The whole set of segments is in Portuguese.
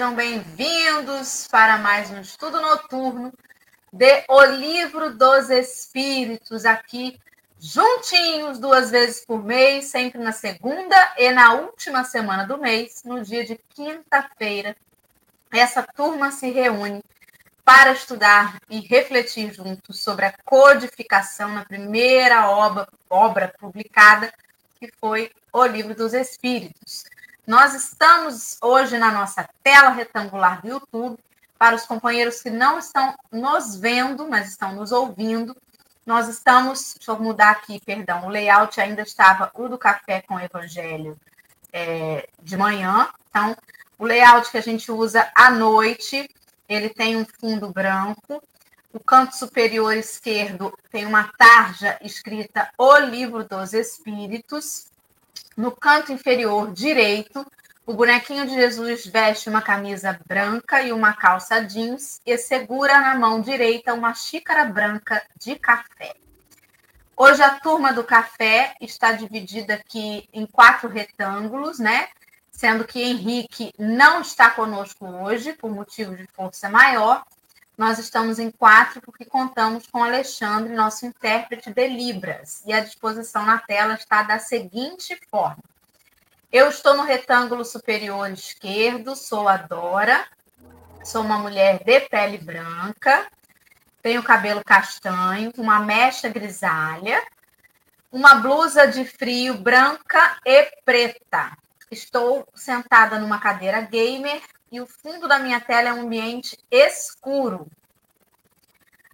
sejam bem-vindos para mais um estudo noturno de O Livro dos Espíritos, aqui juntinhos duas vezes por mês, sempre na segunda e na última semana do mês, no dia de quinta-feira. Essa turma se reúne para estudar e refletir juntos sobre a codificação na primeira obra, obra publicada, que foi o Livro dos Espíritos. Nós estamos hoje na nossa tela retangular do YouTube. Para os companheiros que não estão nos vendo, mas estão nos ouvindo, nós estamos. Deixa eu mudar aqui, perdão. O layout ainda estava o do café com evangelho é, de manhã. Então, o layout que a gente usa à noite, ele tem um fundo branco. O canto superior esquerdo tem uma tarja escrita O Livro dos Espíritos. No canto inferior direito, o bonequinho de Jesus veste uma camisa branca e uma calça jeans e segura na mão direita uma xícara branca de café. Hoje a turma do café está dividida aqui em quatro retângulos, né? Sendo que Henrique não está conosco hoje por motivo de força maior. Nós estamos em quatro porque contamos com Alexandre, nosso intérprete de Libras, e a disposição na tela está da seguinte forma: eu estou no retângulo superior esquerdo, sou a Dora, sou uma mulher de pele branca, tenho cabelo castanho, uma mecha grisalha, uma blusa de frio branca e preta. Estou sentada numa cadeira gamer e o fundo da minha tela é um ambiente escuro.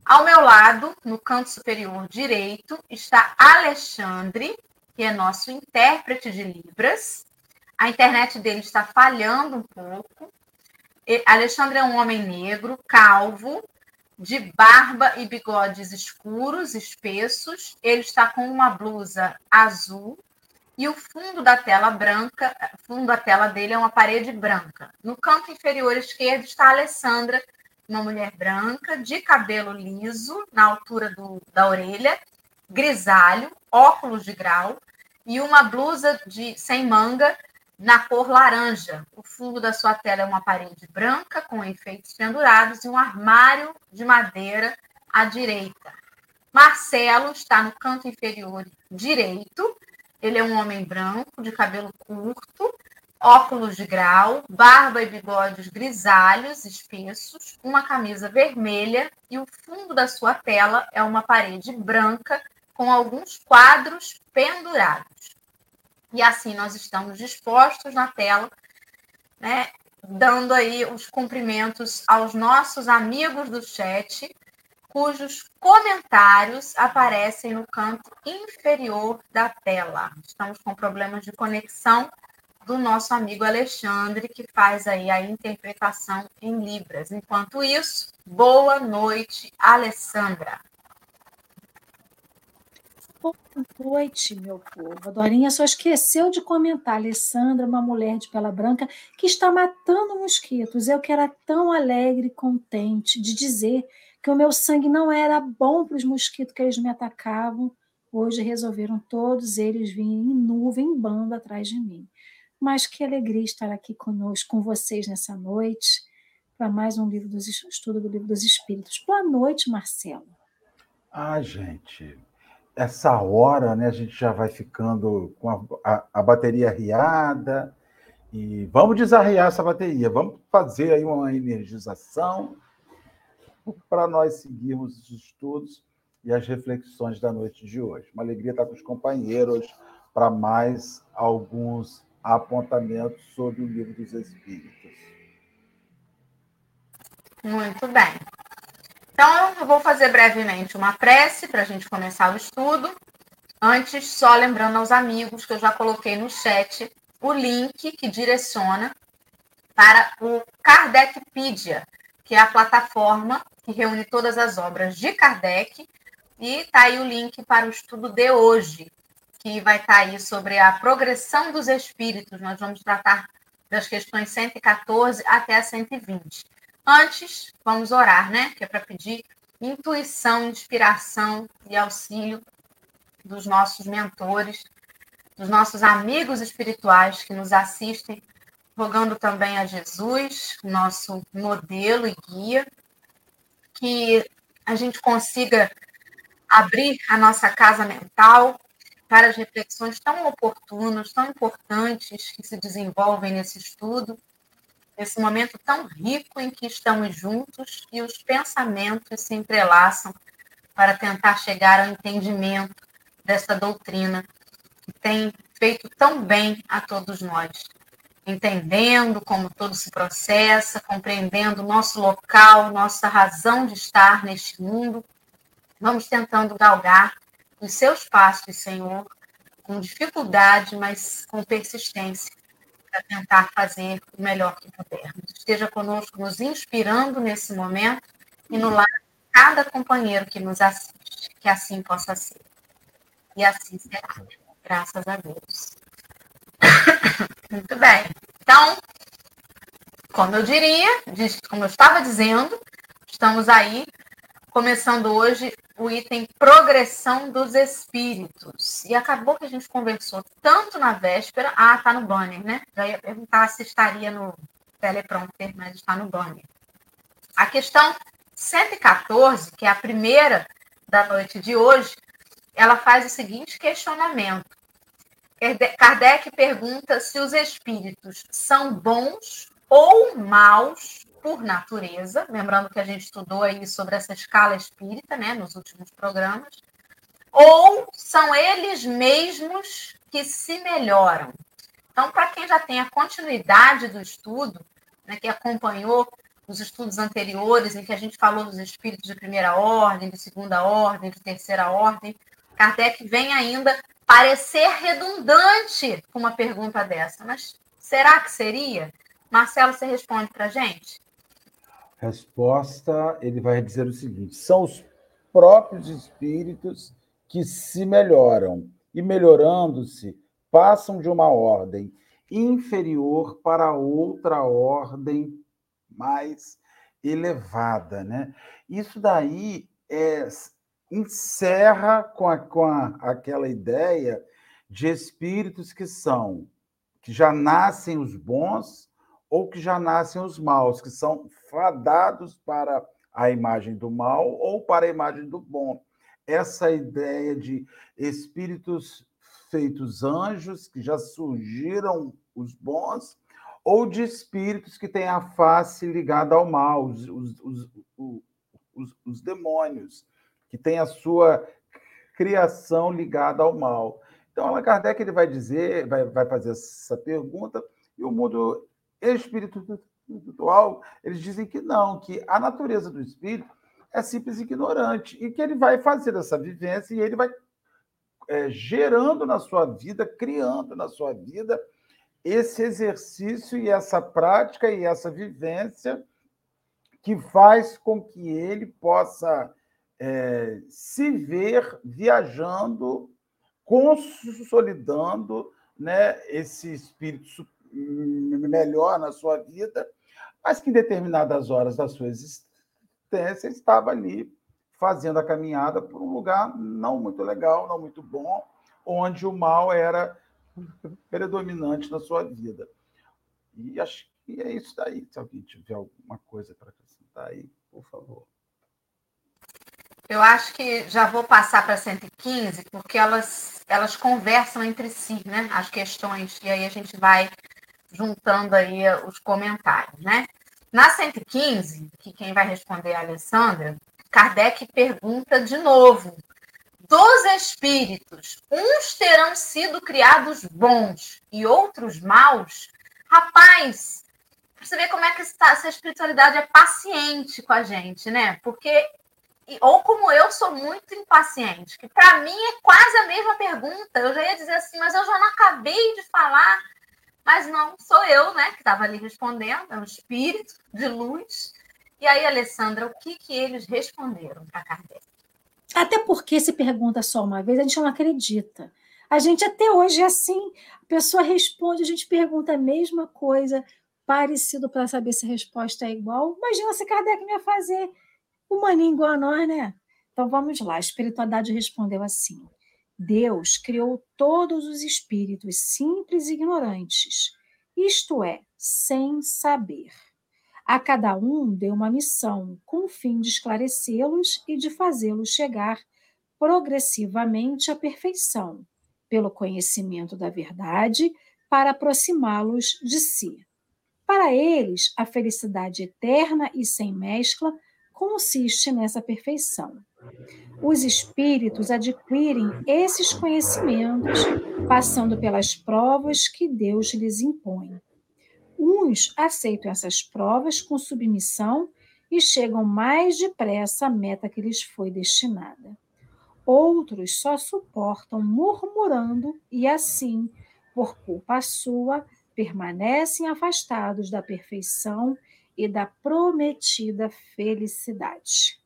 Ao meu lado, no canto superior direito, está Alexandre, que é nosso intérprete de Libras. A internet dele está falhando um pouco. Alexandre é um homem negro, calvo, de barba e bigodes escuros, espessos. Ele está com uma blusa azul e o fundo da tela branca, fundo da tela dele é uma parede branca. No canto inferior esquerdo está a Alessandra, uma mulher branca, de cabelo liso, na altura do, da orelha, grisalho, óculos de grau e uma blusa de sem manga na cor laranja. O fundo da sua tela é uma parede branca com efeitos pendurados e um armário de madeira à direita. Marcelo está no canto inferior direito ele é um homem branco, de cabelo curto, óculos de grau, barba e bigodes grisalhos, espessos, uma camisa vermelha e o fundo da sua tela é uma parede branca com alguns quadros pendurados. E assim nós estamos dispostos na tela, né, dando aí os cumprimentos aos nossos amigos do chat, cujos comentários aparecem no canto inferior da tela. Estamos com problemas de conexão do nosso amigo Alexandre, que faz aí a interpretação em Libras. Enquanto isso, boa noite, Alessandra. Boa noite, meu povo. A Dorinha só esqueceu de comentar. Alessandra, uma mulher de pela branca que está matando mosquitos. Eu que era tão alegre e contente de dizer que o meu sangue não era bom para os mosquitos que eles me atacavam. Hoje resolveram todos eles virem em nuvem, em bando atrás de mim. Mas que alegria estar aqui conosco, com vocês nessa noite, para mais um livro dos estudo do livro dos Espíritos. Boa noite, Marcelo. Ah, gente, essa hora, né, a gente já vai ficando com a, a, a bateria riada e vamos desarriar essa bateria, vamos fazer aí uma energização para nós seguirmos os estudos e as reflexões da noite de hoje. Uma alegria estar com os companheiros para mais alguns apontamentos sobre o livro dos Espíritos. Muito bem. Então, eu vou fazer brevemente uma prece para a gente começar o estudo. Antes, só lembrando aos amigos que eu já coloquei no chat o link que direciona para o Kardecpedia, que é a plataforma que reúne todas as obras de Kardec. E está aí o link para o estudo de hoje, que vai estar tá aí sobre a progressão dos espíritos. Nós vamos tratar das questões 114 até a 120. Antes, vamos orar, né? Que é para pedir intuição, inspiração e auxílio dos nossos mentores dos nossos amigos espirituais que nos assistem, rogando também a Jesus, nosso modelo e guia, que a gente consiga abrir a nossa casa mental para as reflexões tão oportunas, tão importantes que se desenvolvem nesse estudo, nesse momento tão rico em que estamos juntos e os pensamentos se entrelaçam para tentar chegar ao entendimento dessa doutrina que tem feito tão bem a todos nós, entendendo como tudo se processa, compreendendo o nosso local, nossa razão de estar neste mundo. Vamos tentando galgar os seus passos, Senhor, com dificuldade, mas com persistência, para tentar fazer o melhor que pudermos. Esteja conosco, nos inspirando nesse momento e no lar de cada companheiro que nos assiste, que assim possa ser. E assim será. Graças a Deus. Muito bem. Então, como eu diria, como eu estava dizendo, estamos aí começando hoje o item progressão dos espíritos. E acabou que a gente conversou tanto na véspera. Ah, tá no banner, né? Já ia perguntar se estaria no teleprompter, mas está no banner. A questão 114, que é a primeira da noite de hoje, ela faz o seguinte questionamento. Kardec pergunta se os espíritos são bons ou maus por natureza, lembrando que a gente estudou aí sobre essa escala espírita, né, nos últimos programas, ou são eles mesmos que se melhoram. Então, para quem já tem a continuidade do estudo, né, que acompanhou os estudos anteriores, em que a gente falou dos espíritos de primeira ordem, de segunda ordem, de terceira ordem, Kardec vem ainda parecer redundante com uma pergunta dessa. Mas será que seria? Marcelo, você responde para a gente? Resposta, ele vai dizer o seguinte: são os próprios espíritos que se melhoram e, melhorando-se, passam de uma ordem inferior para outra ordem mais elevada. Né? Isso daí é, encerra com, a, com a, aquela ideia de espíritos que são, que já nascem os bons ou que já nascem os maus, que são fadados para a imagem do mal ou para a imagem do bom. Essa ideia de espíritos feitos anjos, que já surgiram os bons, ou de espíritos que têm a face ligada ao mal, os, os, os, os, os demônios que tem a sua criação ligada ao mal. Então, Allan Kardec ele vai dizer, vai, vai fazer essa pergunta, e o mundo espiritual, eles dizem que não, que a natureza do espírito é simples ignorante, e que ele vai fazer essa vivência e ele vai é, gerando na sua vida, criando na sua vida esse exercício e essa prática e essa vivência que faz com que ele possa é, se ver viajando, consolidando né, esse espírito melhor na sua vida, mas que em determinadas horas da sua existência estava ali fazendo a caminhada por um lugar não muito legal, não muito bom, onde o mal era predominante na sua vida. E acho que é isso daí. Se alguém tiver alguma coisa para acrescentar aí, por favor. Eu acho que já vou passar para 115, porque elas, elas conversam entre si, né? As questões, e aí a gente vai juntando aí os comentários, né? Na 115, que quem vai responder é a Alessandra, Kardec pergunta de novo: dos espíritos, uns terão sido criados bons e outros maus? Rapaz, você vê como é que essa espiritualidade é paciente com a gente, né? Porque ou como eu sou muito impaciente, que para mim é quase a mesma pergunta. Eu já ia dizer assim, mas eu já não acabei de falar. Mas não, sou eu, né, que estava ali respondendo, é um espírito de luz. E aí, Alessandra, o que, que eles responderam para Kardec? Até porque se pergunta só uma vez, a gente não acredita. A gente até hoje é assim, a pessoa responde, a gente pergunta a mesma coisa, parecido para saber se a resposta é igual. Imagina se Kardec ia fazer humaninho igual a nós, né? Então vamos lá, a espiritualidade respondeu assim: Deus criou todos os espíritos simples e ignorantes, isto é, sem saber. A cada um deu uma missão, com o fim de esclarecê-los e de fazê-los chegar progressivamente à perfeição, pelo conhecimento da verdade, para aproximá-los de si. Para eles, a felicidade eterna e sem mescla consiste nessa perfeição. Os espíritos adquirem esses conhecimentos passando pelas provas que Deus lhes impõe. Uns aceitam essas provas com submissão e chegam mais depressa à meta que lhes foi destinada. Outros só suportam murmurando e, assim, por culpa sua, permanecem afastados da perfeição e da prometida felicidade.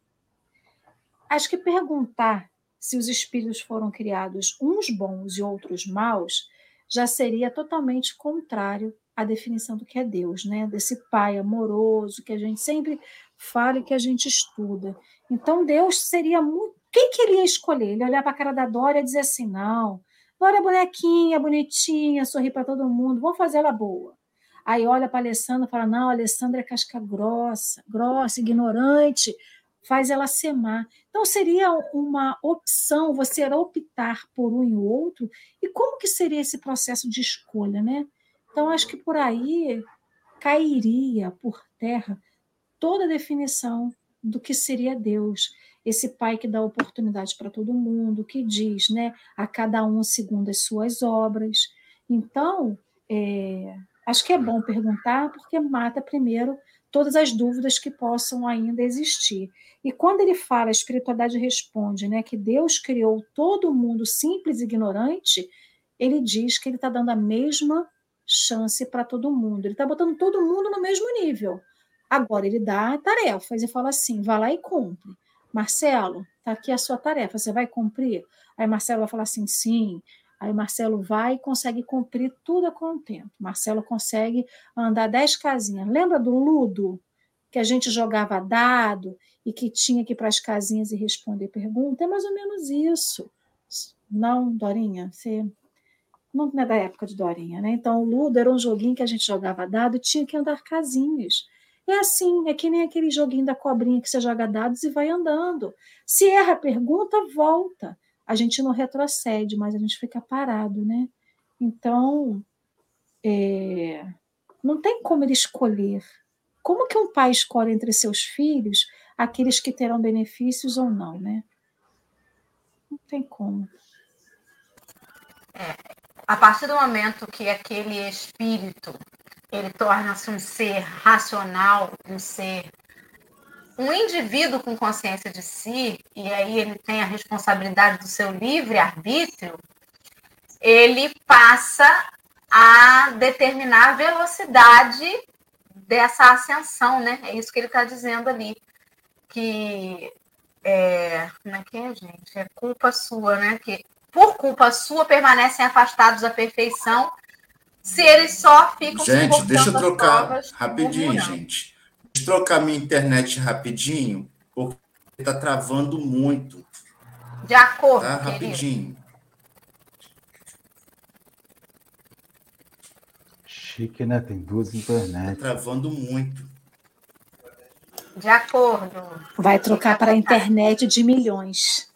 Acho que perguntar se os espíritos foram criados uns bons e outros maus já seria totalmente contrário à definição do que é Deus, né? Desse pai amoroso que a gente sempre fala e que a gente estuda. Então Deus seria muito quem que ele ia escolher? Ele olhar para a cara da Dória e dizer assim: não, Dória é bonequinha, bonitinha, sorri para todo mundo, vou fazer ela boa. Aí olha para a Alessandra e fala: não, a Alessandra é casca grossa, grossa, ignorante, faz ela má. Então seria uma opção você optar por um e o outro, e como que seria esse processo de escolha, né? Então acho que por aí cairia por terra toda a definição do que seria Deus esse pai que dá oportunidade para todo mundo, que diz, né, a cada um segundo as suas obras. Então, é, acho que é bom perguntar, porque mata primeiro todas as dúvidas que possam ainda existir. E quando ele fala, a espiritualidade responde, né, que Deus criou todo mundo simples e ignorante, ele diz que ele está dando a mesma chance para todo mundo. Ele está botando todo mundo no mesmo nível. Agora ele dá tarefas e fala assim: vá lá e cumpre. Marcelo, está aqui a sua tarefa, você vai cumprir? Aí Marcelo vai falar assim, sim. Aí Marcelo vai e consegue cumprir tudo contento. Marcelo consegue andar dez casinhas. Lembra do Ludo? Que a gente jogava dado e que tinha que ir para as casinhas e responder pergunta? É mais ou menos isso. Não, Dorinha? Você não é da época de Dorinha, né? Então, o Ludo era um joguinho que a gente jogava dado e tinha que andar casinhas. É assim, é que nem aquele joguinho da cobrinha que você joga dados e vai andando. Se erra a pergunta, volta. A gente não retrocede, mas a gente fica parado, né? Então, é, não tem como ele escolher. Como que um pai escolhe entre seus filhos aqueles que terão benefícios ou não, né? Não tem como. É, a partir do momento que aquele espírito ele torna-se um ser racional, um ser um indivíduo com consciência de si, e aí ele tem a responsabilidade do seu livre arbítrio, ele passa a determinar a velocidade dessa ascensão, né? É isso que ele está dizendo ali. Que é, como é que é, gente? É culpa sua, né? Que por culpa sua permanecem afastados da perfeição se eles só ficam Gente, deixa eu trocar rapidinho, gente. Deixa eu trocar minha internet rapidinho, porque está travando muito. De acordo, tá? Rapidinho. Chique, né? Tem duas internet. Tá travando muito. De acordo. Vai trocar para a internet de milhões.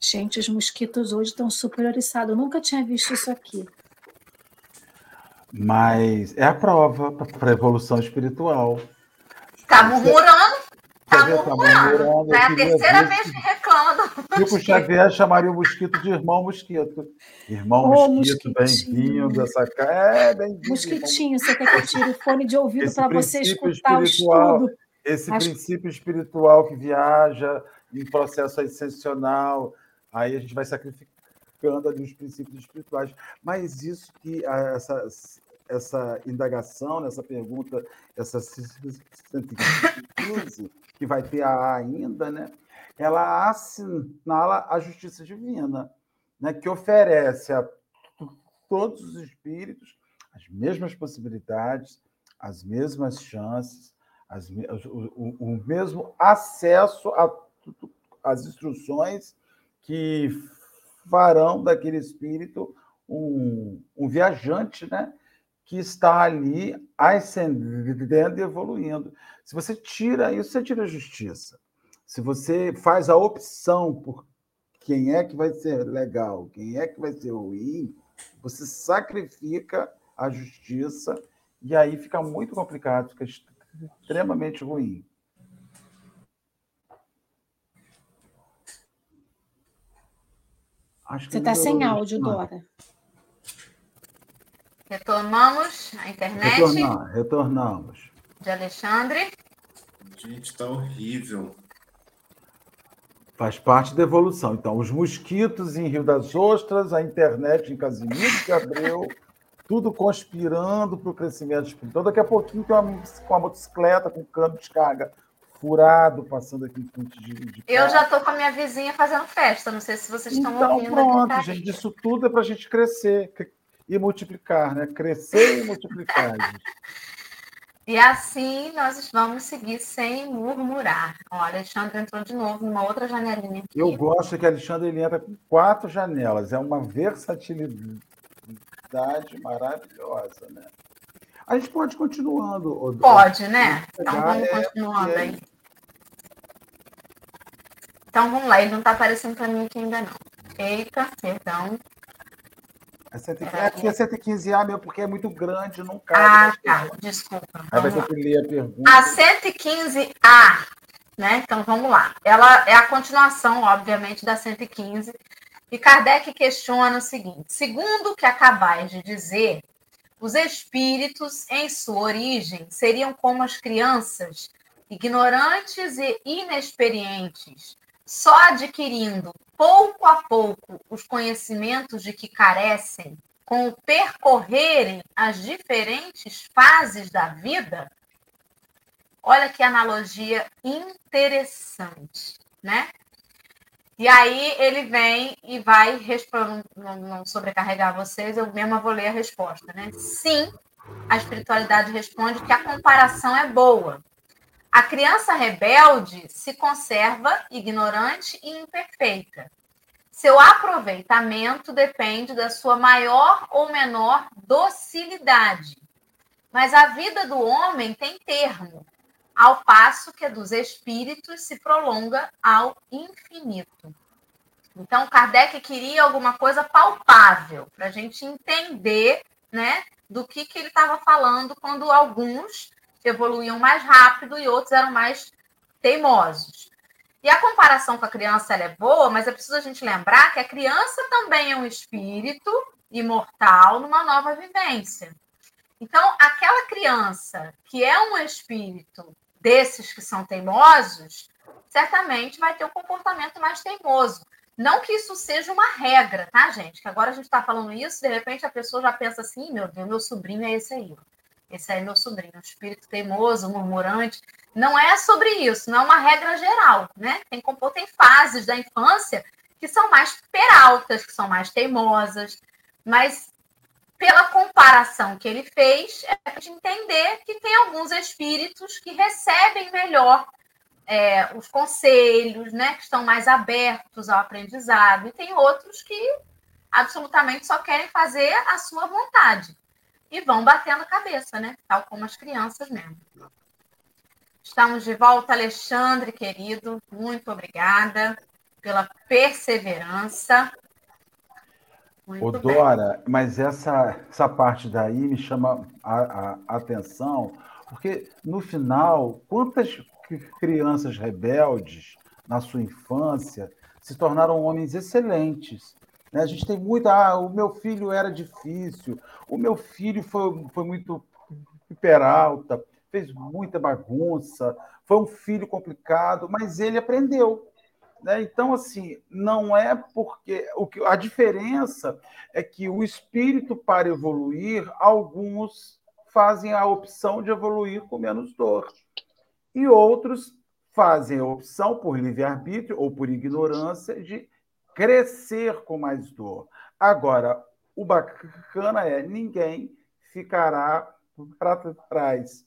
Gente, os mosquitos hoje estão superiorizados. Eu nunca tinha visto isso aqui. Mas é a prova para a evolução espiritual. Está murmurando. Está murmurando. Tá é a terceira vez que reclama. Chico Xavier chamaria o mosquito de irmão mosquito. Irmão oh, mosquito, bem-vindo. Essa... É, bem-vindo. Mosquitinho, você quer que eu tire o fone de ouvido para você escutar o estudo? Esse Acho... princípio espiritual que viaja em processo ascensional, Aí a gente vai sacrificando ali os princípios espirituais. Mas isso que essa, essa indagação, nessa pergunta, essa que vai ter a ainda, né? ela assinala a justiça divina, né? que oferece a todos os espíritos as mesmas possibilidades, as mesmas chances, as, o, o, o mesmo acesso a as instruções que farão daquele espírito um, um viajante, né? Que está ali ascendendo e evoluindo. Se você tira isso, você tira a justiça. Se você faz a opção por quem é que vai ser legal, quem é que vai ser ruim, você sacrifica a justiça e aí fica muito complicado, fica extremamente ruim. Você está sem áudio, Dora. Retomamos a internet. Retornar, retornamos. De Alexandre. Gente, está horrível. Faz parte da evolução. Então, os mosquitos em Rio das Ostras, a internet em Casimiro que Abreu, tudo conspirando para o crescimento espiritual. Daqui a pouquinho tem uma, com a motocicleta, com cano de carga furado, passando aqui em frente de, de Eu já estou com a minha vizinha fazendo festa. Não sei se vocês estão então, ouvindo. Então, pronto, gente. Isso tudo é para a gente crescer e multiplicar, né? Crescer e multiplicar. e assim nós vamos seguir sem murmurar. Ó, Alexandre entrou de novo numa outra janelinha. Aqui. Eu gosto que Alexandre ele entra com quatro janelas. É uma versatilidade maravilhosa, né? A gente pode continuando. Pode, né? Então vamos é, continuando é... aí. Então vamos lá, ele não está aparecendo para mim aqui ainda não. Eita, perdão. É 115, é, aqui é 115A mesmo, porque é muito grande, não cabe. Ah, tá. Desculpa. Aí vai ter que ler a pergunta. A 115A, né? Então vamos lá. Ela é a continuação, obviamente, da 115. E Kardec questiona o seguinte: segundo o que acabais de dizer, os espíritos, em sua origem, seriam como as crianças, ignorantes e inexperientes, só adquirindo pouco a pouco os conhecimentos de que carecem, com o percorrerem as diferentes fases da vida, olha que analogia interessante, né? E aí ele vem e vai responder, não, sobrecarregar vocês, eu mesma vou ler a resposta, né? Sim, a espiritualidade responde que a comparação é boa, a criança rebelde se conserva ignorante e imperfeita. Seu aproveitamento depende da sua maior ou menor docilidade. Mas a vida do homem tem termo, ao passo que a dos espíritos se prolonga ao infinito. Então, Kardec queria alguma coisa palpável, para a gente entender né, do que, que ele estava falando quando alguns evoluíam mais rápido e outros eram mais teimosos. E a comparação com a criança é boa, mas é preciso a gente lembrar que a criança também é um espírito imortal numa nova vivência. Então, aquela criança que é um espírito desses que são teimosos, certamente vai ter um comportamento mais teimoso. Não que isso seja uma regra, tá, gente? Que agora a gente está falando isso, de repente a pessoa já pensa assim: meu Deus, meu sobrinho é esse aí. Esse aí é meu sobrinho, um espírito teimoso, murmurante. Não é sobre isso, não é uma regra geral, né? Tem, tem fases da infância que são mais peraltas, que são mais teimosas, mas pela comparação que ele fez, é para entender que tem alguns espíritos que recebem melhor é, os conselhos, né, que estão mais abertos ao aprendizado, e tem outros que absolutamente só querem fazer a sua vontade e vão batendo cabeça, né? Tal como as crianças mesmo. Estamos de volta, Alexandre, querido. Muito obrigada pela perseverança. Muito Ô, Dora, bem. mas essa, essa parte daí me chama a, a atenção, porque no final, quantas crianças rebeldes na sua infância se tornaram homens excelentes? Né? A gente tem muita. Ah, o meu filho era difícil, o meu filho foi, foi muito hiperalta, fez muita bagunça, foi um filho complicado, mas ele aprendeu. Né? Então, assim, não é porque. O que, a diferença é que o espírito, para evoluir, alguns fazem a opção de evoluir com menos dor. E outros fazem a opção, por livre-arbítrio ou por ignorância, de crescer com mais dor. Agora, o bacana é ninguém ficará para trás.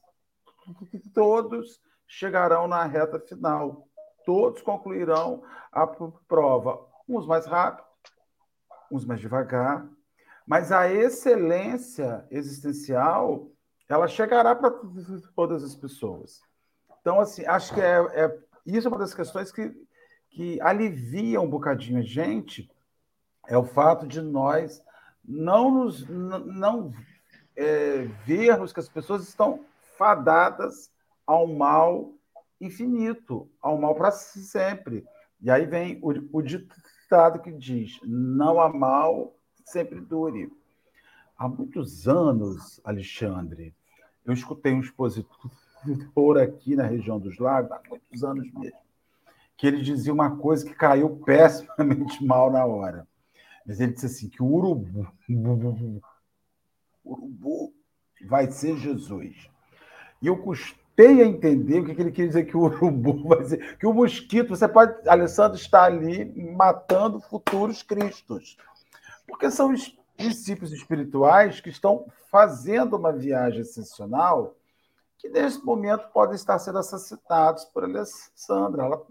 Todos chegarão na reta final. todos concluirão a prova, uns mais rápido, uns mais devagar, mas a excelência existencial ela chegará para todas as pessoas. Então, assim, acho que é, é isso é uma das questões que, que alivia um bocadinho a gente, é o fato de nós não nos não é, vermos que as pessoas estão fadadas ao mal infinito, ao mal para sempre. E aí vem o, o ditado que diz: não há mal sempre dure. Há muitos anos, Alexandre, eu escutei um expositor aqui na região dos lagos, há muitos anos mesmo, que ele dizia uma coisa que caiu pessimamente mal na hora. Mas ele disse assim: que o urubu, urubu vai ser Jesus. E eu custei a entender o que ele queria dizer que o urubu vai ser. Que o mosquito, você pode. Alessandro está ali matando futuros cristos. Porque são os princípios espirituais que estão fazendo uma viagem excepcional que nesse momento podem estar sendo assassinados por Alessandra. Ela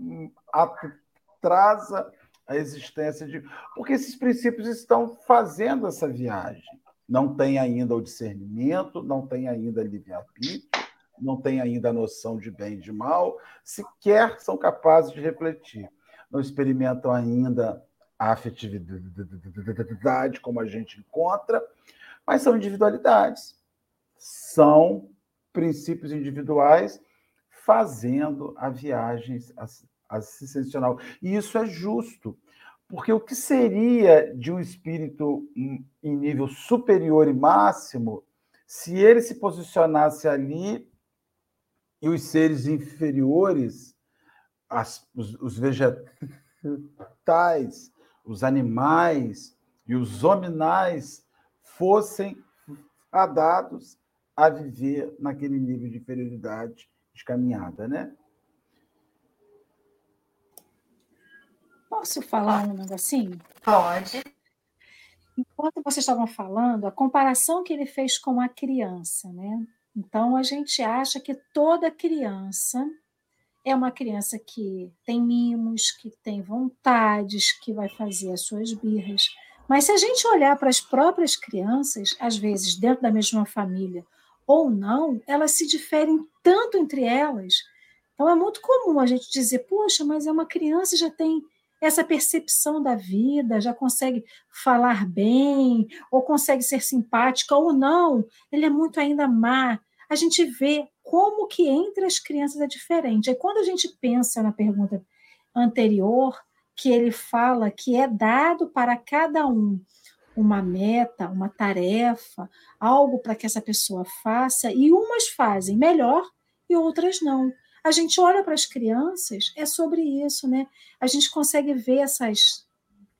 atrasa a existência de. Porque esses princípios estão fazendo essa viagem. Não tem ainda o discernimento, não tem ainda livre-arbítrio, não tem ainda a noção de bem e de mal, sequer são capazes de refletir. Não experimentam ainda a afetividade como a gente encontra, mas são individualidades. São princípios individuais fazendo a viagem assistencial. E isso é justo, porque o que seria de um espírito em nível superior e máximo se ele se posicionasse ali e os seres inferiores, as, os, os vegetais, os animais e os hominais fossem adados a viver naquele nível de inferioridade de caminhada, né? Posso falar um negocinho? Pode. Enquanto vocês estavam falando, a comparação que ele fez com a criança, né? Então a gente acha que toda criança é uma criança que tem mimos, que tem vontades, que vai fazer as suas birras. Mas se a gente olhar para as próprias crianças, às vezes dentro da mesma família ou não, elas se diferem tanto entre elas. Então é muito comum a gente dizer: poxa, mas é uma criança e já tem essa percepção da vida, já consegue falar bem, ou consegue ser simpática, ou não, ele é muito ainda má. A gente vê como que entre as crianças é diferente. Aí quando a gente pensa na pergunta anterior, que ele fala que é dado para cada um uma meta, uma tarefa, algo para que essa pessoa faça, e umas fazem melhor e outras não. A gente olha para as crianças, é sobre isso, né? A gente consegue ver essas,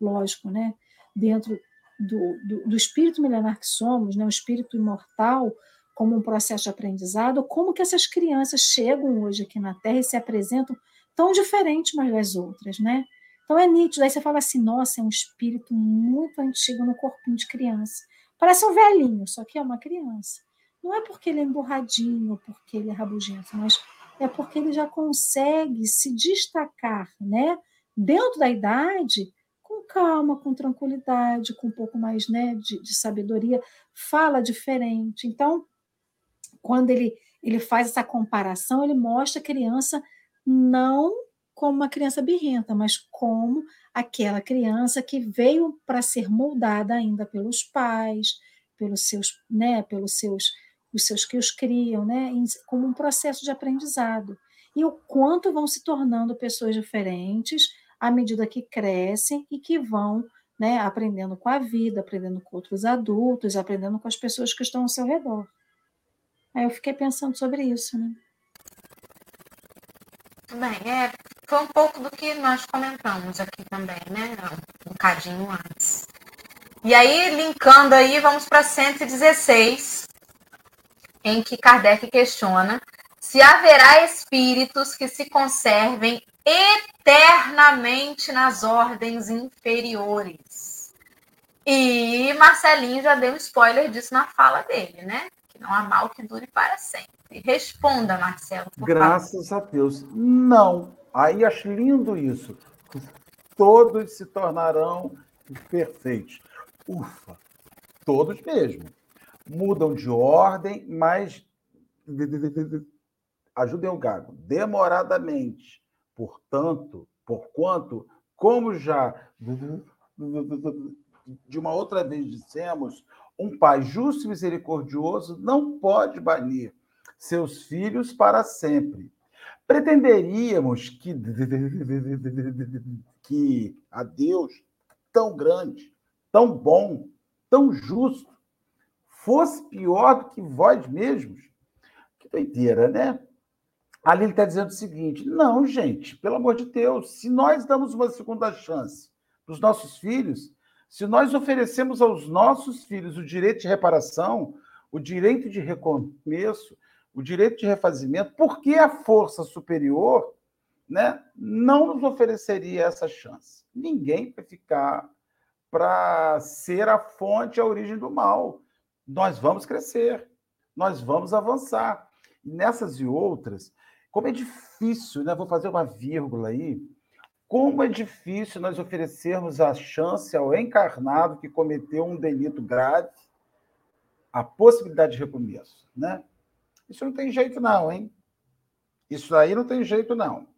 lógico, né? Dentro do, do, do espírito milenar que somos, né? O espírito imortal, como um processo de aprendizado, como que essas crianças chegam hoje aqui na Terra e se apresentam tão diferentes umas das outras, né? Então é nítido, aí você fala assim, nossa, é um espírito muito antigo no corpinho de criança. Parece um velhinho, só que é uma criança. Não é porque ele é emburradinho, porque ele é rabugento, mas é porque ele já consegue se destacar, né? Dentro da idade, com calma, com tranquilidade, com um pouco mais né, de, de sabedoria, fala diferente. Então, quando ele, ele faz essa comparação, ele mostra a criança não como uma criança birrenta, mas como aquela criança que veio para ser moldada ainda pelos pais, pelos seus, né, pelos seus, os seus que os criam, né, como um processo de aprendizado. E o quanto vão se tornando pessoas diferentes à medida que crescem e que vão né, aprendendo com a vida, aprendendo com outros adultos, aprendendo com as pessoas que estão ao seu redor. Aí eu fiquei pensando sobre isso, né? Bem, é, foi um pouco do que nós comentamos aqui também, né? Um bocadinho antes. E aí, linkando aí, vamos para 116, em que Kardec questiona se haverá espíritos que se conservem eternamente nas ordens inferiores. E Marcelinho já deu um spoiler disso na fala dele, né? que não há mal que dure para sempre. Responda, Marcelo. Graças favor. a Deus. Não Aí acho lindo isso. Todos se tornarão perfeitos. Ufa, todos mesmo. Mudam de ordem, mas ajudem o gago, demoradamente. Portanto, porquanto, como já de uma outra vez dissemos, um pai justo e misericordioso não pode banir seus filhos para sempre. Pretenderíamos que, que a Deus tão grande, tão bom, tão justo, fosse pior do que vós mesmos? Que doideira, né? Ali ele está dizendo o seguinte: não, gente, pelo amor de Deus, se nós damos uma segunda chance para os nossos filhos, se nós oferecemos aos nossos filhos o direito de reparação, o direito de recomeço, o direito de refazimento, por que a força superior né, não nos ofereceria essa chance? Ninguém vai ficar para ser a fonte, a origem do mal. Nós vamos crescer, nós vamos avançar. Nessas e outras, como é difícil, né? Vou fazer uma vírgula aí. Como é difícil nós oferecermos a chance ao encarnado que cometeu um delito grave a possibilidade de recomeço, né? Isso não tem jeito não, hein? Isso aí não tem jeito não.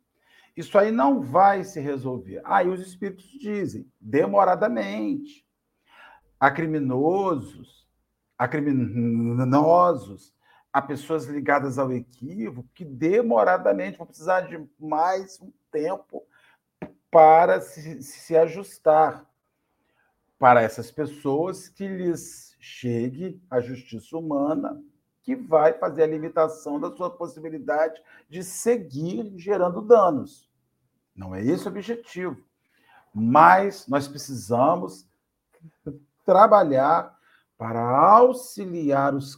Isso aí não vai se resolver. Aí os espíritos dizem, demoradamente. Há criminosos, há criminosos, há pessoas ligadas ao equívoco que demoradamente vão precisar de mais um tempo para se, se ajustar para essas pessoas que lhes chegue a justiça humana que vai fazer a limitação da sua possibilidade de seguir gerando danos. Não é esse o objetivo. Mas nós precisamos trabalhar para auxiliar os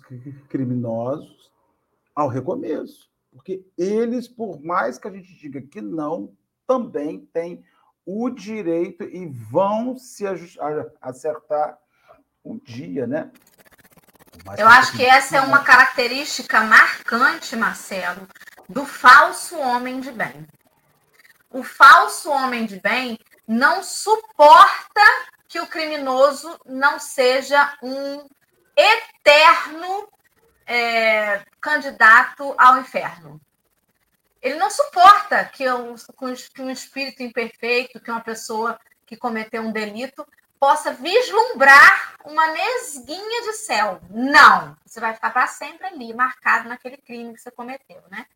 criminosos ao recomeço. Porque eles, por mais que a gente diga que não, também têm o direito e vão se acertar um dia, né? Eu acho que essa é uma característica marcante, Marcelo, do falso homem de bem. O falso homem de bem não suporta que o criminoso não seja um eterno é, candidato ao inferno. Ele não suporta que um, que um espírito imperfeito, que uma pessoa que cometeu um delito, possa vislumbrar uma nesguinha de céu. Não! Você vai ficar para sempre ali, marcado naquele crime que você cometeu, né?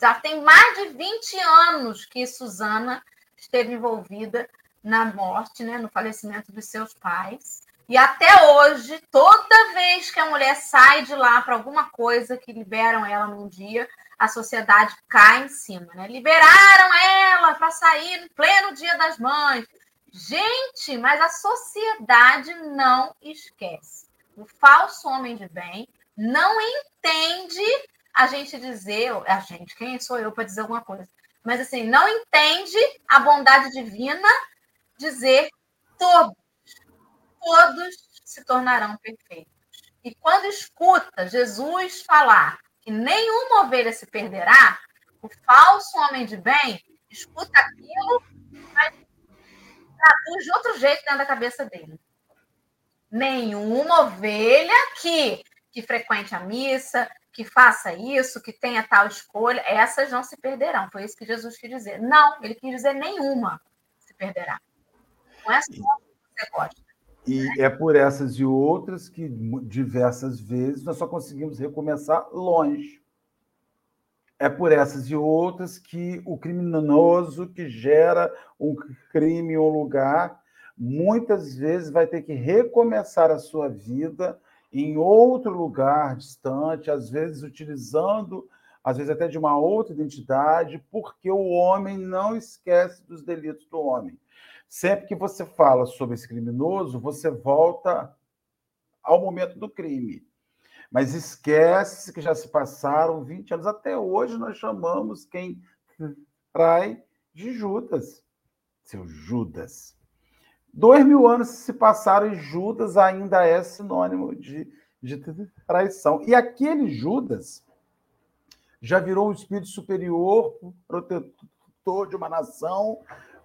Já tem mais de 20 anos que Suzana esteve envolvida na morte, né, no falecimento dos seus pais. E até hoje, toda vez que a mulher sai de lá para alguma coisa que liberam ela num dia, a sociedade cai em cima, né? Liberaram ela para sair no pleno Dia das Mães. Gente, mas a sociedade não esquece. O falso homem de bem não entende a gente dizer, a gente, quem sou eu para dizer alguma coisa? Mas assim, não entende a bondade divina dizer todos, todos se tornarão perfeitos. E quando escuta Jesus falar que nenhuma ovelha se perderá, o falso homem de bem escuta aquilo, mas traduz de outro jeito dentro da cabeça dele. Nenhuma ovelha que, que frequente a missa, que faça isso, que tenha tal escolha, essas não se perderão. Foi isso que Jesus quis dizer. Não, ele quis dizer nenhuma se perderá. Não é só que você gosta. E é por essas e outras que diversas vezes nós só conseguimos recomeçar longe. É por essas e outras que o criminoso que gera um crime em um lugar, muitas vezes vai ter que recomeçar a sua vida em outro lugar distante, às vezes utilizando, às vezes até de uma outra identidade, porque o homem não esquece dos delitos do homem. Sempre que você fala sobre esse criminoso, você volta ao momento do crime. Mas esquece que já se passaram 20 anos. Até hoje nós chamamos quem trai de Judas. Seu Judas. Dois mil anos se passaram e Judas ainda é sinônimo de, de traição. E aquele Judas já virou um espírito superior, protetor de uma nação,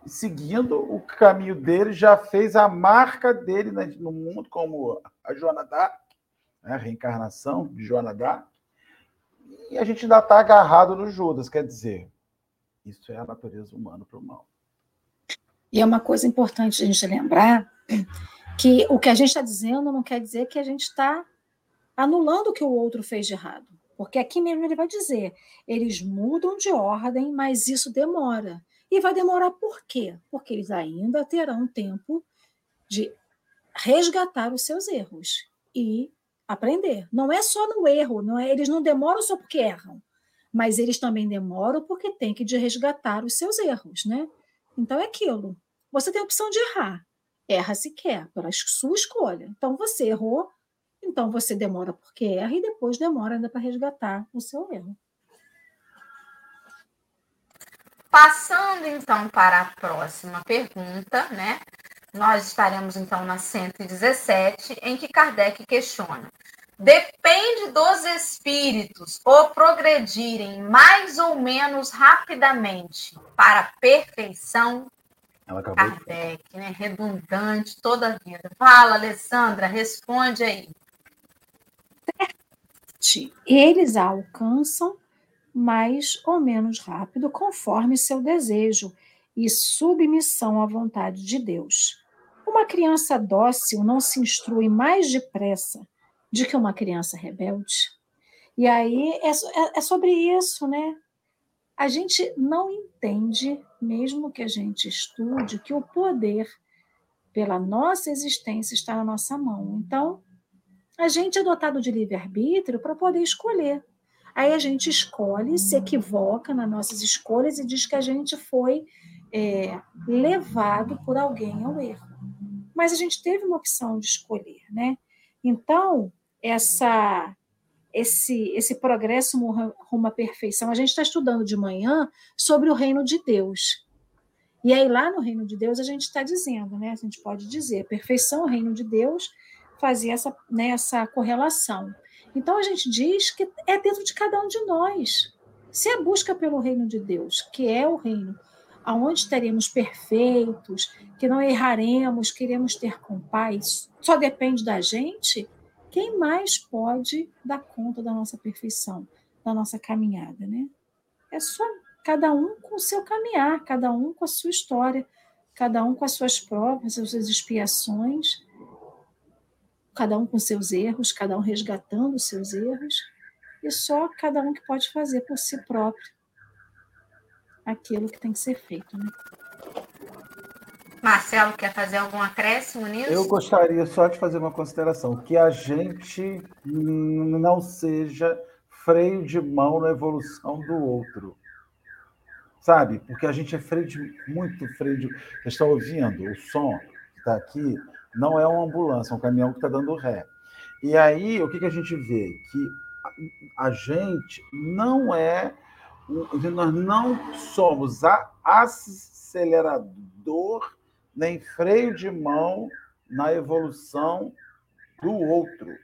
seguindo o caminho dele, já fez a marca dele no mundo, como a Joana Dark, né? reencarnação de Joana. E a gente ainda está agarrado no Judas, quer dizer, isso é a natureza humana para o mal. E é uma coisa importante a gente lembrar que o que a gente está dizendo não quer dizer que a gente está anulando o que o outro fez de errado. Porque aqui mesmo ele vai dizer, eles mudam de ordem, mas isso demora. E vai demorar por quê? Porque eles ainda terão tempo de resgatar os seus erros e aprender. Não é só no erro, não é, eles não demoram só porque erram, mas eles também demoram porque têm que resgatar os seus erros, né? Então é aquilo. Você tem a opção de errar. Erra se quer, pela sua escolha. Então você errou, então você demora porque erra e depois demora ainda para resgatar o seu erro. Passando então para a próxima pergunta, né? Nós estaremos então na 117, em que Kardec questiona: depende dos espíritos ou progredirem mais ou menos rapidamente para a perfeição? Ela acabou Kardec, né? Redundante toda a vida. Fala, Alessandra, responde aí. Eles alcançam mais ou menos rápido, conforme seu desejo e submissão à vontade de Deus. Uma criança dócil não se instrui mais depressa de que uma criança rebelde. E aí é, é, é sobre isso, né? A gente não entende, mesmo que a gente estude, que o poder pela nossa existência está na nossa mão. Então, a gente é dotado de livre-arbítrio para poder escolher. Aí a gente escolhe, se equivoca nas nossas escolhas e diz que a gente foi é, levado por alguém ao erro. Mas a gente teve uma opção de escolher, né? Então, essa esse, esse progresso rumo à perfeição. A gente está estudando de manhã sobre o reino de Deus. E aí, lá no reino de Deus, a gente está dizendo, né? A gente pode dizer, perfeição, reino de Deus, fazia essa, né, essa correlação. Então a gente diz que é dentro de cada um de nós. Se a busca pelo reino de Deus, que é o reino aonde estaremos perfeitos, que não erraremos, queremos ter com paz, só depende da gente, quem mais pode dar conta da nossa perfeição, da nossa caminhada, né? É só cada um com o seu caminhar, cada um com a sua história, cada um com as suas provas, as suas expiações, cada um com seus erros, cada um resgatando os seus erros, e só cada um que pode fazer por si próprio aquilo que tem que ser feito. Né? Marcelo, quer fazer algum acréscimo nisso? Eu gostaria só de fazer uma consideração, que a gente não seja freio de mão na evolução do outro. Sabe? Porque a gente é freio de, muito freio de. Vocês estão ouvindo o som que está aqui? não é uma ambulância, é um caminhão que está dando ré. E aí, o que, que a gente vê? Que a gente não é, nós não somos acelerador nem freio de mão na evolução do outro.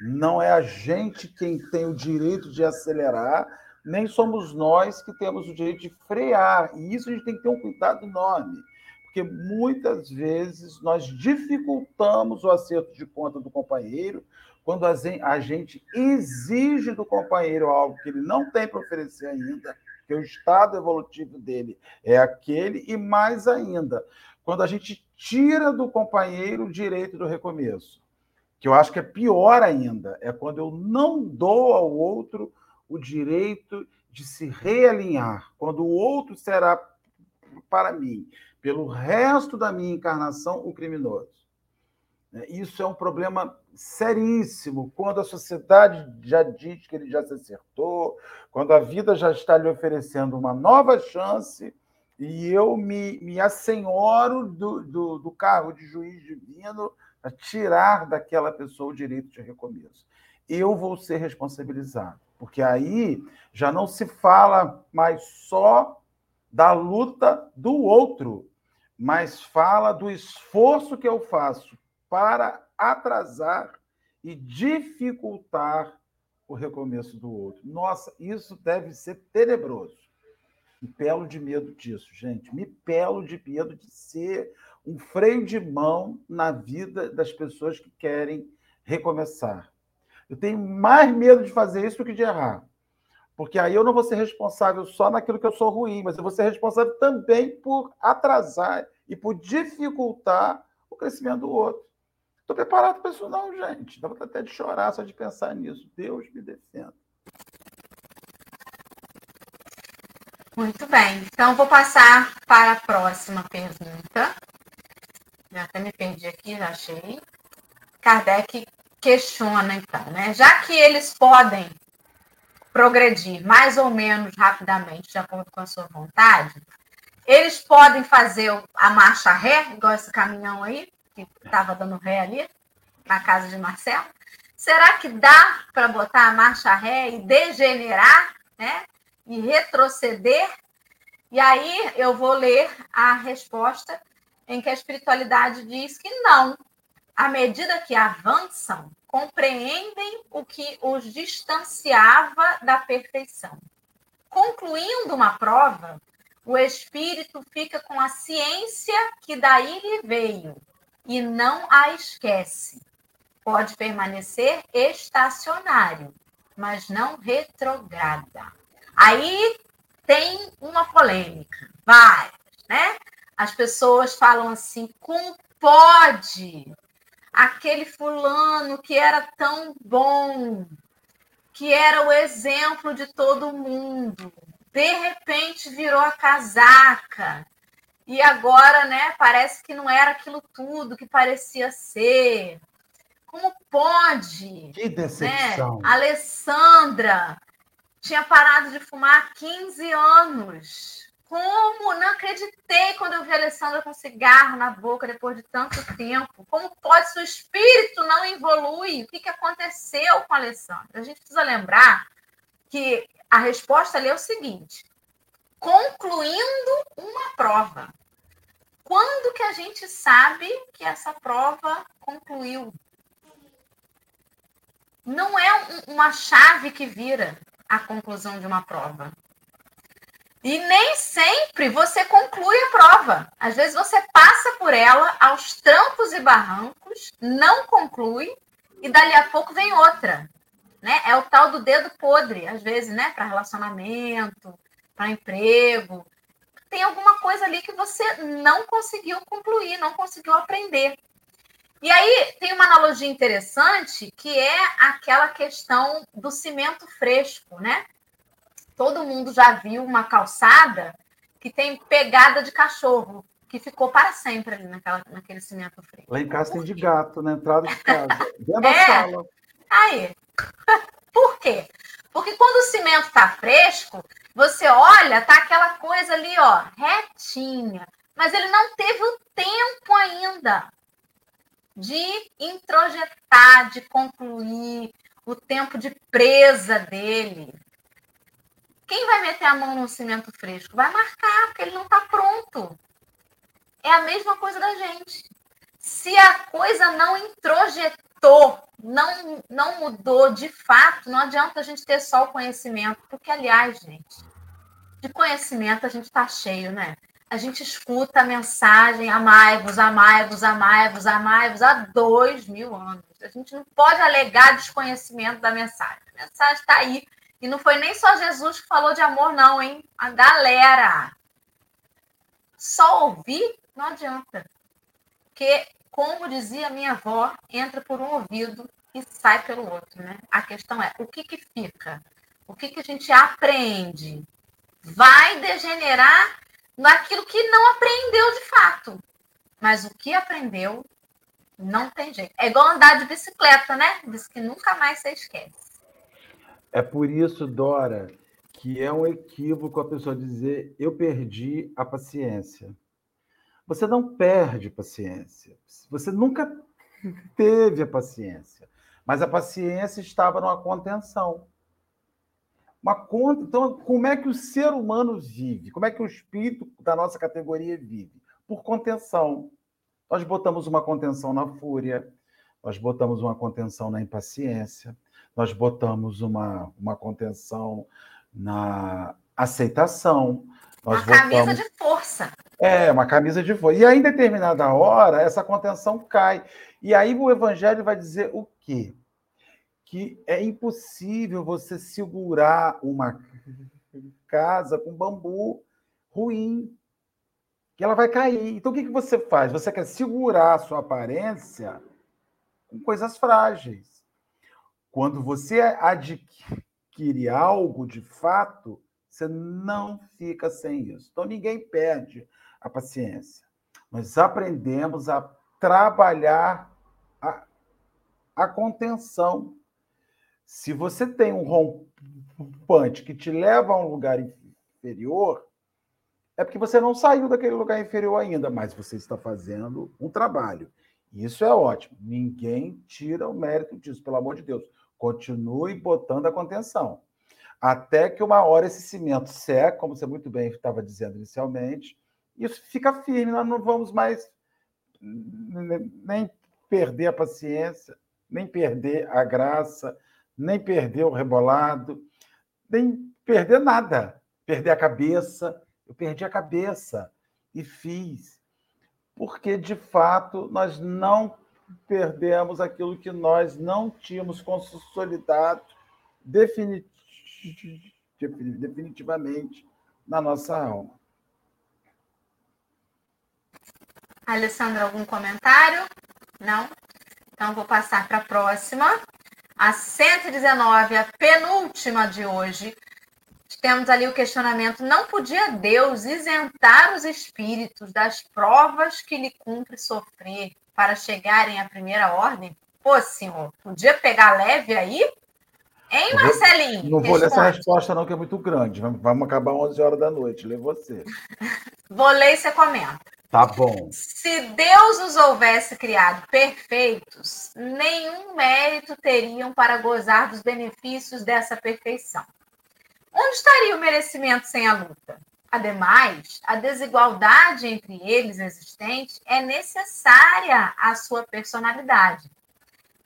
Não é a gente quem tem o direito de acelerar, nem somos nós que temos o direito de frear. E isso a gente tem que ter um cuidado enorme porque muitas vezes nós dificultamos o acerto de conta do companheiro quando a gente exige do companheiro algo que ele não tem para oferecer ainda, que o estado evolutivo dele é aquele, e mais ainda, quando a gente tira do companheiro o direito do recomeço, que eu acho que é pior ainda, é quando eu não dou ao outro o direito de se realinhar, quando o outro será para mim pelo resto da minha encarnação o criminoso. Né? Isso é um problema seríssimo quando a sociedade já diz que ele já se acertou, quando a vida já está lhe oferecendo uma nova chance e eu me, me assenhoro do, do, do carro de juiz divino a tirar daquela pessoa o direito de recomeço. Eu vou ser responsabilizado, porque aí já não se fala mais só da luta do outro, mas fala do esforço que eu faço para atrasar e dificultar o recomeço do outro. Nossa, isso deve ser tenebroso. Me pelo de medo disso, gente. Me pelo de medo de ser um freio de mão na vida das pessoas que querem recomeçar. Eu tenho mais medo de fazer isso do que de errar. Porque aí eu não vou ser responsável só naquilo que eu sou ruim, mas eu vou ser responsável também por atrasar e por dificultar o crescimento do outro. Estou preparado para isso, não, gente. Dá até de chorar só de pensar nisso. Deus me defenda. Muito bem. Então, vou passar para a próxima pergunta. Já até me perdi aqui, já achei. Kardec questiona, então, né? Já que eles podem progredir mais ou menos rapidamente, de acordo com a sua vontade, eles podem fazer a marcha ré, igual esse caminhão aí, que estava dando ré ali, na casa de Marcelo. Será que dá para botar a marcha ré e degenerar, né? e retroceder. E aí eu vou ler a resposta em que a espiritualidade diz que não. À medida que avançam, compreendem o que os distanciava da perfeição. Concluindo uma prova, o espírito fica com a ciência que daí lhe veio e não a esquece. Pode permanecer estacionário, mas não retrograda. Aí tem uma polêmica, vai, né? As pessoas falam assim, como pode aquele fulano que era tão bom, que era o exemplo de todo mundo, de repente virou a casaca e agora, né, parece que não era aquilo tudo que parecia ser. Como pode? Que decepção. Né? Alessandra tinha parado de fumar há 15 anos. Como? Não acreditei quando eu vi a Alessandra com cigarro na boca depois de tanto tempo. Como pode seu espírito não evolui? O que, que aconteceu com a Alessandra? A gente precisa lembrar que a resposta ali é o seguinte: concluindo uma prova. Quando que a gente sabe que essa prova concluiu? Não é uma chave que vira a conclusão de uma prova. E nem sempre você conclui a prova. Às vezes você passa por ela aos trancos e barrancos, não conclui, e dali a pouco vem outra. Né? É o tal do dedo podre, às vezes, né? Para relacionamento, para emprego. Tem alguma coisa ali que você não conseguiu concluir, não conseguiu aprender. E aí tem uma analogia interessante que é aquela questão do cimento fresco, né? Todo mundo já viu uma calçada que tem pegada de cachorro, que ficou para sempre ali naquela, naquele cimento fresco. Lá em casa tem de gato, na entrada de casa, dentro da é. sala. Aí. Por quê? Porque quando o cimento está fresco, você olha, tá aquela coisa ali, ó, retinha. Mas ele não teve o tempo ainda de introjetar, de concluir, o tempo de presa dele. Quem vai meter a mão no cimento fresco? Vai marcar, porque ele não está pronto. É a mesma coisa da gente. Se a coisa não introjetou, não, não mudou de fato, não adianta a gente ter só o conhecimento, porque, aliás, gente, de conhecimento a gente está cheio, né? a gente escuta a mensagem amai-vos, amai-vos, amai-vos, amai-vos há dois mil anos. A gente não pode alegar desconhecimento da mensagem. A mensagem está aí. E não foi nem só Jesus que falou de amor, não, hein? A galera. Só ouvir não adianta. Porque, como dizia minha avó, entra por um ouvido e sai pelo outro, né? A questão é, o que que fica? O que que a gente aprende? Vai degenerar naquilo que não aprendeu de fato. Mas o que aprendeu, não tem jeito. É igual andar de bicicleta, né? Diz que nunca mais você esquece. É por isso, Dora, que é um equívoco a pessoa dizer eu perdi a paciência. Você não perde paciência. Você nunca teve a paciência. Mas a paciência estava numa contenção. Uma conta. Então, como é que o ser humano vive? Como é que o espírito da nossa categoria vive? Por contenção. Nós botamos uma contenção na fúria, nós botamos uma contenção na impaciência, nós botamos uma, uma contenção na aceitação. Nós uma voltamos... camisa de força. É, uma camisa de força. E aí, em determinada hora, essa contenção cai. E aí o evangelho vai dizer o quê? Que é impossível você segurar uma casa com bambu ruim, que ela vai cair. Então, o que, que você faz? Você quer segurar a sua aparência com coisas frágeis. Quando você adquire algo de fato, você não fica sem isso. Então, ninguém perde a paciência. Nós aprendemos a trabalhar a, a contenção. Se você tem um rompante que te leva a um lugar inferior, é porque você não saiu daquele lugar inferior ainda, mas você está fazendo um trabalho. Isso é ótimo. Ninguém tira o mérito disso, pelo amor de Deus. Continue botando a contenção. Até que uma hora esse cimento seca, como você muito bem estava dizendo inicialmente, isso fica firme. Nós não vamos mais nem perder a paciência, nem perder a graça, nem perder o rebolado, nem perder nada. Perder a cabeça. Eu perdi a cabeça e fiz porque de fato nós não perdemos aquilo que nós não tínhamos consolidado definitivamente na nossa alma. Alessandra, algum comentário? Não? Então vou passar para a próxima. A 119, a penúltima de hoje, temos ali o questionamento: não podia Deus isentar os espíritos das provas que lhe cumpre sofrer para chegarem à primeira ordem? Pô, senhor, podia pegar leve aí? Hein, Marcelinho? Não vou ler essa resposta, não, que é muito grande. Vamos acabar 11 horas da noite. Lê você. vou ler e você comenta. Tá bom. Se Deus os houvesse criado perfeitos, nenhum mérito teriam para gozar dos benefícios dessa perfeição. Onde estaria o merecimento sem a luta? Ademais, a desigualdade entre eles existente é necessária à sua personalidade.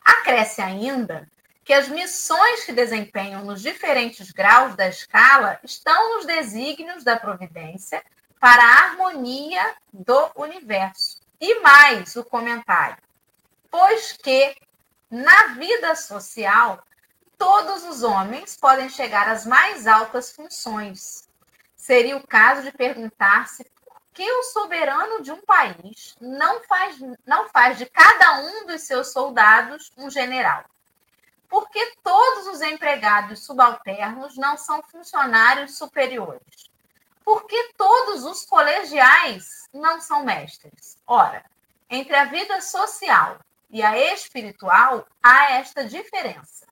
Acresce ainda que as missões que desempenham nos diferentes graus da escala estão nos desígnios da providência para a harmonia do universo. E mais o comentário: pois que na vida social todos os homens podem chegar às mais altas funções. Seria o caso de perguntar-se por que o soberano de um país não faz, não faz de cada um dos seus soldados um general. Por que todos os empregados subalternos não são funcionários superiores? Por que todos os colegiais não são mestres? Ora, entre a vida social e a espiritual há esta diferença.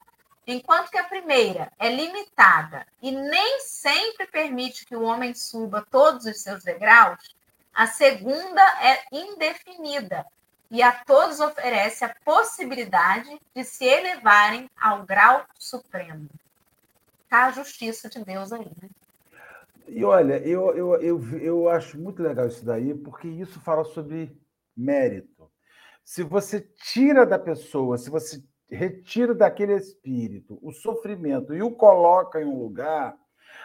Enquanto que a primeira é limitada e nem sempre permite que o homem suba todos os seus degraus, a segunda é indefinida e a todos oferece a possibilidade de se elevarem ao grau supremo. Tá a justiça de Deus aí, né? E olha, eu, eu, eu, eu acho muito legal isso daí, porque isso fala sobre mérito. Se você tira da pessoa, se você retira daquele espírito o sofrimento e o coloca em um lugar,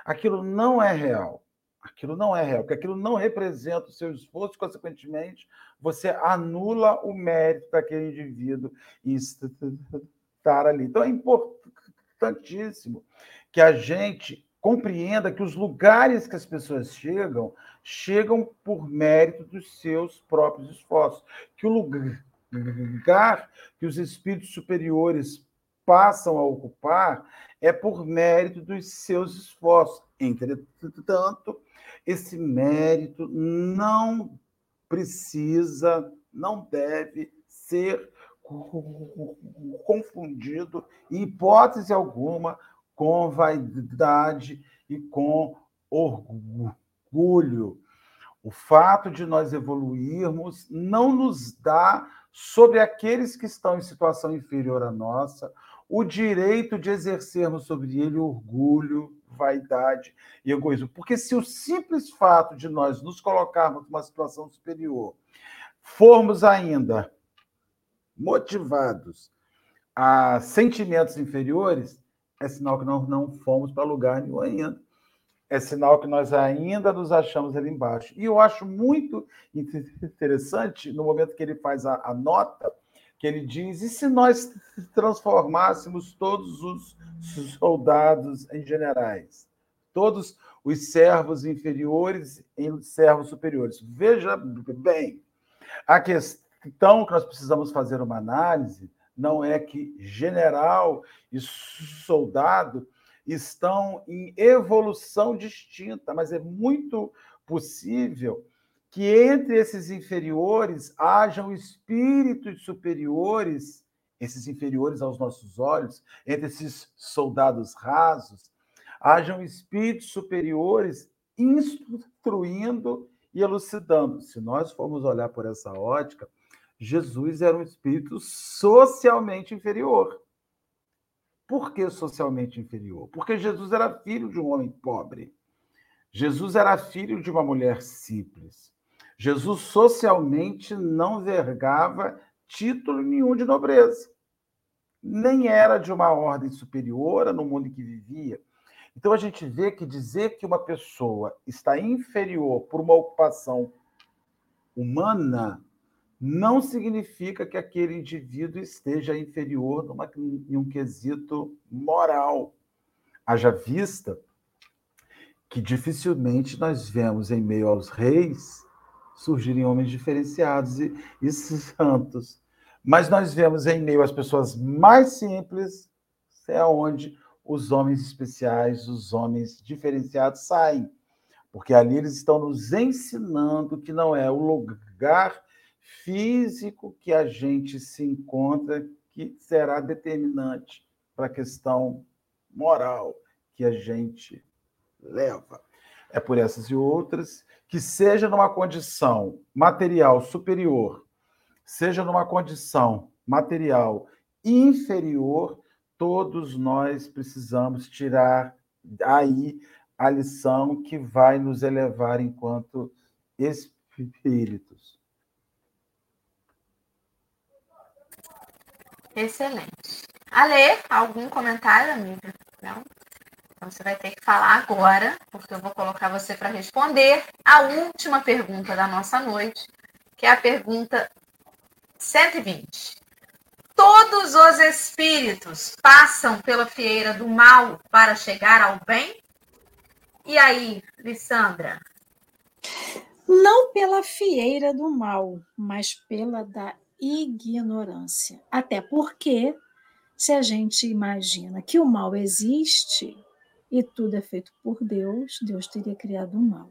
aquilo não é real. Aquilo não é real, porque aquilo não representa o seu esforço, consequentemente, você anula o mérito daquele indivíduo estar ali. Então é importantíssimo que a gente compreenda que os lugares que as pessoas chegam, chegam por mérito dos seus próprios esforços. Que o lugar que os espíritos superiores passam a ocupar é por mérito dos seus esforços. Entretanto, esse mérito não precisa, não deve ser confundido, em hipótese alguma, com vaidade e com orgulho. O fato de nós evoluirmos não nos dá sobre aqueles que estão em situação inferior à nossa, o direito de exercermos sobre ele orgulho, vaidade e egoísmo. Porque se o simples fato de nós nos colocarmos numa situação superior, formos ainda motivados a sentimentos inferiores, é sinal que nós não fomos para lugar nenhum ainda. é sinal que nós ainda nos achamos ali embaixo. E eu acho muito interessante, no momento que ele faz a, a nota, que ele diz: e se nós transformássemos todos os soldados em generais? Todos os servos inferiores em servos superiores. Veja bem, a questão que nós precisamos fazer uma análise não é que general e soldado estão em evolução distinta, mas é muito possível que entre esses inferiores hajam espíritos superiores, esses inferiores aos nossos olhos, entre esses soldados rasos, hajam espíritos superiores instruindo e elucidando. Se nós formos olhar por essa ótica, Jesus era um espírito socialmente inferior. Por que socialmente inferior? Porque Jesus era filho de um homem pobre. Jesus era filho de uma mulher simples. Jesus socialmente não vergava título nenhum de nobreza. Nem era de uma ordem superior no mundo em que vivia. Então a gente vê que dizer que uma pessoa está inferior por uma ocupação humana não significa que aquele indivíduo esteja inferior numa, em um quesito moral. Haja vista que dificilmente nós vemos em meio aos reis surgirem homens diferenciados e, e santos. Mas nós vemos em meio às pessoas mais simples, é onde os homens especiais, os homens diferenciados saem. Porque ali eles estão nos ensinando que não é o lugar físico que a gente se encontra que será determinante para a questão moral que a gente leva. É por essas e outras que seja numa condição material superior, seja numa condição material inferior, todos nós precisamos tirar aí a lição que vai nos elevar enquanto espíritos. Excelente. Ale, algum comentário, amiga? Não? Então você vai ter que falar agora, porque eu vou colocar você para responder a última pergunta da nossa noite, que é a pergunta 120. Todos os espíritos passam pela fieira do mal para chegar ao bem? E aí, Lissandra? Não pela fieira do mal, mas pela da ignorância. Até porque, se a gente imagina que o mal existe e tudo é feito por Deus, Deus teria criado o mal.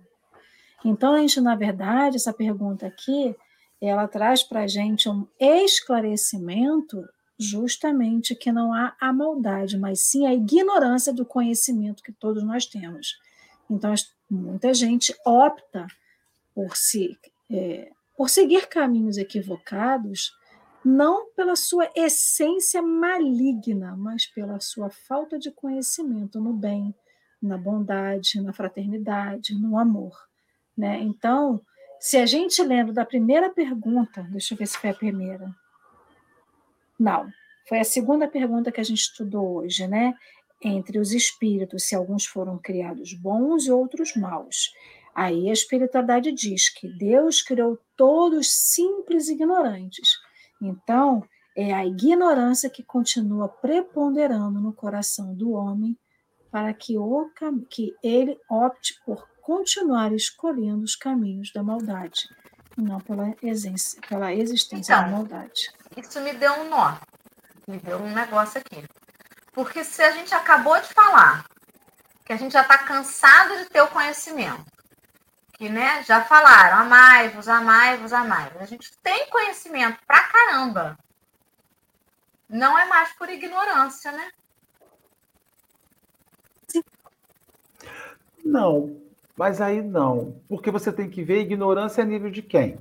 Então, a gente, na verdade, essa pergunta aqui, ela traz para a gente um esclarecimento justamente que não há a maldade, mas sim a ignorância do conhecimento que todos nós temos. Então, muita gente opta por se é, por seguir caminhos equivocados, não pela sua essência maligna, mas pela sua falta de conhecimento no bem, na bondade, na fraternidade, no amor. Né? Então, se a gente lembra da primeira pergunta, deixa eu ver se foi a primeira. Não, foi a segunda pergunta que a gente estudou hoje, né? Entre os espíritos, se alguns foram criados bons e outros maus. Aí a espiritualidade diz que Deus criou todos simples e ignorantes. Então, é a ignorância que continua preponderando no coração do homem para que, o, que ele opte por continuar escolhendo os caminhos da maldade, não pela, essência, pela existência então, da maldade. Isso me deu um nó, me deu um negócio aqui. Porque se a gente acabou de falar que a gente já está cansado de ter o conhecimento, que né, já falaram, amai-vos, amai-vos, amai-vos. A gente tem conhecimento pra caramba. Não é mais por ignorância, né? Não, mas aí não. Porque você tem que ver ignorância a nível de quem?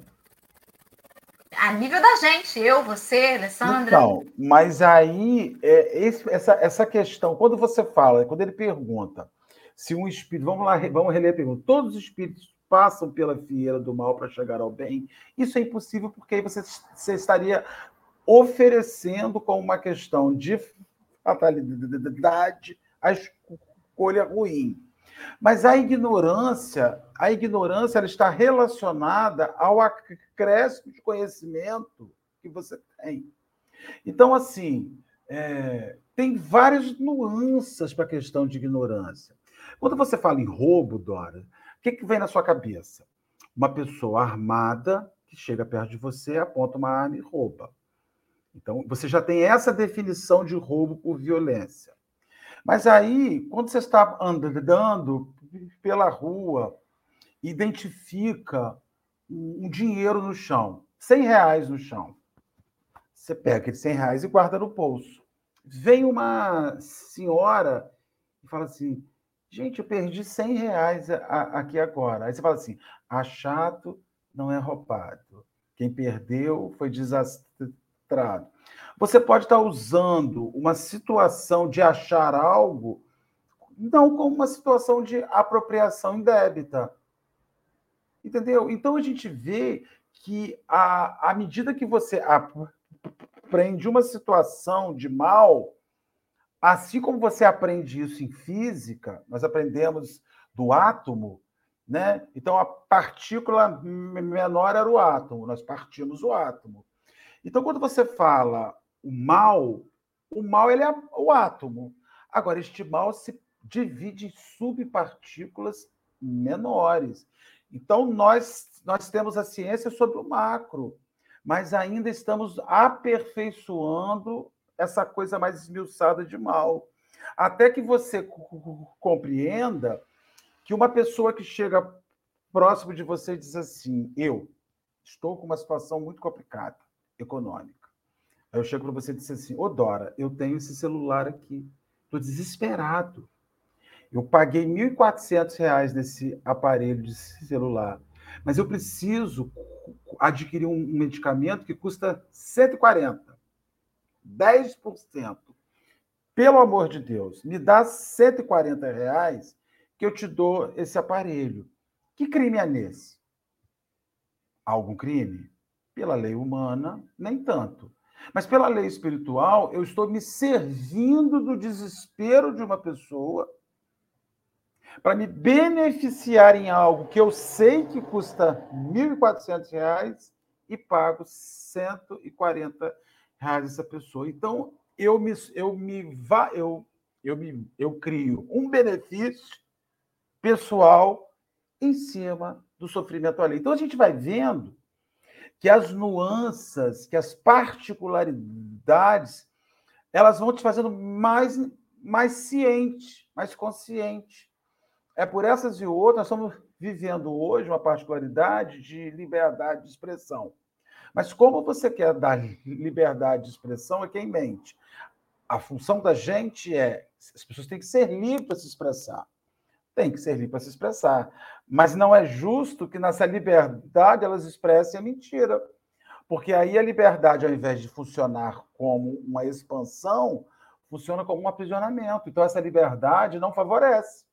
A nível da gente, eu, você, Alessandra. Então, mas aí, é, esse, essa, essa questão, quando você fala, quando ele pergunta se um espírito, vamos lá, vamos reler a pergunta, todos os espíritos passam pela fieira do mal para chegar ao bem. Isso é impossível porque aí você, você estaria oferecendo como uma questão de fatalidade a escolha ruim. Mas a ignorância, a ignorância ela está relacionada ao acréscimo de conhecimento que você tem. Então, assim, é, tem várias nuances para a questão de ignorância. Quando você fala em roubo, Dora, o que, que vem na sua cabeça? Uma pessoa armada que chega perto de você, aponta uma arma e rouba. Então, você já tem essa definição de roubo por violência. Mas aí, quando você está andando pela rua, identifica um dinheiro no chão, 100 reais no chão. Você pega aqueles 100 reais e guarda no bolso. Vem uma senhora e fala assim: gente, eu perdi 100 reais aqui agora. Aí você fala assim: achado não é roubado. Quem perdeu foi desastrado. Você pode estar usando uma situação de achar algo não como uma situação de apropriação indébita. Entendeu? Então a gente vê que à medida que você aprende uma situação de mal, assim como você aprende isso em física, nós aprendemos do átomo, né? Então a partícula menor era o átomo, nós partimos o átomo. Então quando você fala o mal, o mal ele é o átomo. Agora este mal se divide em subpartículas menores. Então nós nós temos a ciência sobre o macro mas ainda estamos aperfeiçoando essa coisa mais esmiuçada de mal. Até que você compreenda que uma pessoa que chega próximo de você e diz assim: Eu estou com uma situação muito complicada, econômica. Aí eu chego para você e diz assim: Ô Dora, eu tenho esse celular aqui, estou desesperado. Eu paguei R$ 1.400 nesse aparelho de celular, mas eu preciso adquirir um medicamento que custa 140, 10%. Pelo amor de Deus, me dá 140 reais que eu te dou esse aparelho. Que crime é nesse? Algum crime? Pela lei humana, nem tanto. Mas pela lei espiritual, eu estou me servindo do desespero de uma pessoa para me beneficiar em algo que eu sei que custa R$ 1.400 e pago R$ 140 reais essa pessoa. Então, eu me, eu me, eu, eu me eu crio um benefício pessoal em cima do sofrimento alheio. Então, a gente vai vendo que as nuances, que as particularidades, elas vão te fazendo mais, mais ciente, mais consciente é por essas e outras, nós estamos vivendo hoje uma particularidade de liberdade de expressão. Mas como você quer dar liberdade de expressão, é quem mente. A função da gente é. As pessoas têm que ser livres para se expressar. Tem que ser livres para se expressar. Mas não é justo que nessa liberdade elas expressem a mentira. Porque aí a liberdade, ao invés de funcionar como uma expansão, funciona como um aprisionamento. Então, essa liberdade não favorece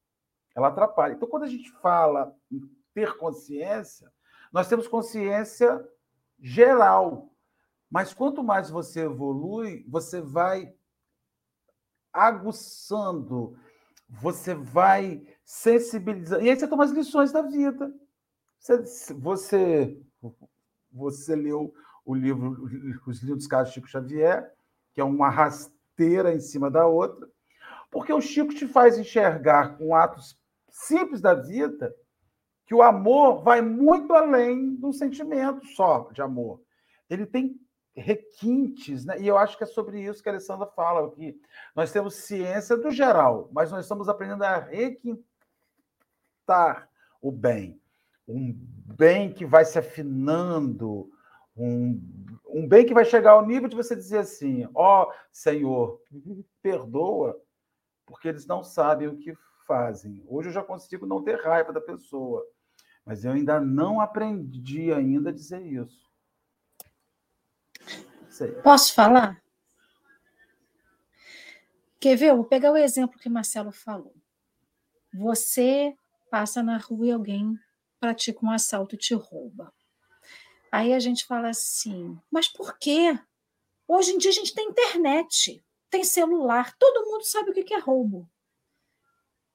ela atrapalha. Então, quando a gente fala em ter consciência, nós temos consciência geral. Mas quanto mais você evolui, você vai aguçando, você vai sensibilizando. E aí você toma as lições da vida. Você, você, você leu o livro Os Lindos Casos de Chico Xavier, que é uma rasteira em cima da outra, porque o Chico te faz enxergar com atos simples da vida que o amor vai muito além do sentimento só de amor. Ele tem requintes, né? e eu acho que é sobre isso que a Alessandra fala, que nós temos ciência do geral, mas nós estamos aprendendo a requintar o bem. Um bem que vai se afinando, um, um bem que vai chegar ao nível de você dizer assim: ó oh, Senhor, perdoa, porque eles não sabem o que fazem. Hoje eu já consigo não ter raiva da pessoa, mas eu ainda não aprendi ainda a dizer isso. Sei. Posso falar? Quer ver? Eu vou pegar o exemplo que o Marcelo falou. Você passa na rua e alguém pratica um assalto e te rouba. Aí a gente fala assim, mas por quê? Hoje em dia a gente tem internet, tem celular, todo mundo sabe o que é roubo.